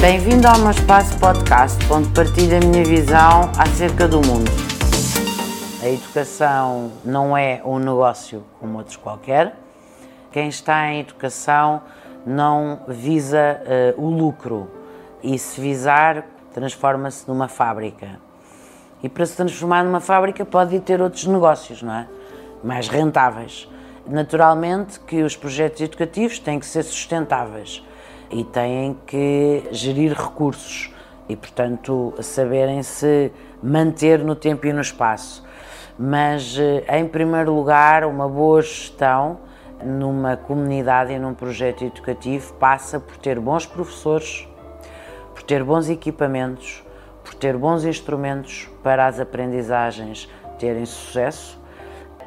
Bem-vindo ao meu espaço podcast, onde partilho a minha visão acerca do mundo. A educação não é um negócio como outros qualquer. Quem está em educação não visa uh, o lucro e se visar transforma-se numa fábrica. E para se transformar numa fábrica pode ter outros negócios, não é? Mais rentáveis. Naturalmente que os projetos educativos têm que ser sustentáveis e têm que gerir recursos e, portanto, saberem se manter no tempo e no espaço. Mas, eh, em primeiro lugar, uma boa gestão numa comunidade e num projeto educativo passa por ter bons professores, por ter bons equipamentos, por ter bons instrumentos para as aprendizagens terem sucesso,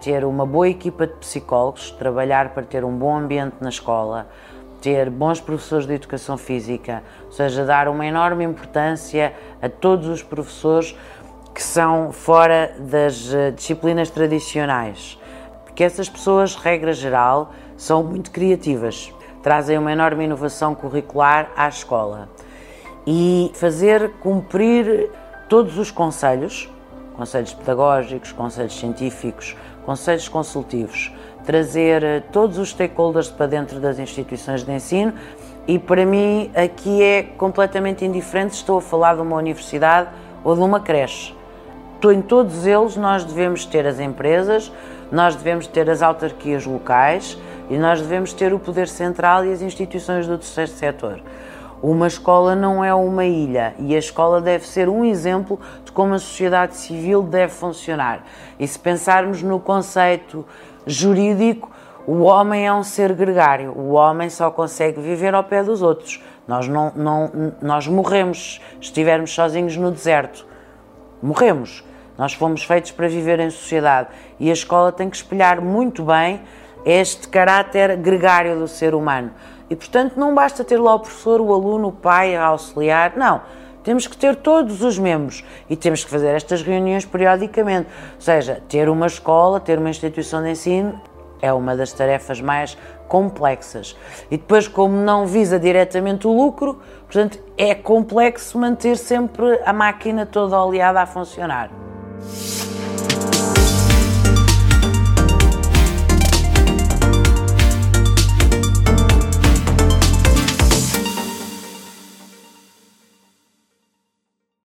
ter uma boa equipa de psicólogos, trabalhar para ter um bom ambiente na escola, ter bons professores de educação física, ou seja, dar uma enorme importância a todos os professores que são fora das eh, disciplinas tradicionais, porque essas pessoas, regra geral, são muito criativas, trazem uma enorme inovação curricular à escola. E fazer cumprir todos os conselhos, conselhos pedagógicos, conselhos científicos, conselhos consultivos, trazer eh, todos os stakeholders para dentro das instituições de ensino e para mim aqui é completamente indiferente se estou a falar de uma universidade ou de uma creche. Em todos eles nós devemos ter as empresas, nós devemos ter as autarquias locais e nós devemos ter o poder central e as instituições do terceiro setor. Uma escola não é uma ilha e a escola deve ser um exemplo de como a sociedade civil deve funcionar. E se pensarmos no conceito jurídico, o homem é um ser gregário, o homem só consegue viver ao pé dos outros. Nós, não, não, nós morremos se estivermos sozinhos no deserto. Morremos. Nós fomos feitos para viver em sociedade e a escola tem que espelhar muito bem este caráter gregário do ser humano. E, portanto, não basta ter lá o professor, o aluno, o pai, a auxiliar. Não. Temos que ter todos os membros e temos que fazer estas reuniões periodicamente. Ou seja, ter uma escola, ter uma instituição de ensino é uma das tarefas mais complexas. E depois, como não visa diretamente o lucro, portanto, é complexo manter sempre a máquina toda oleada a funcionar.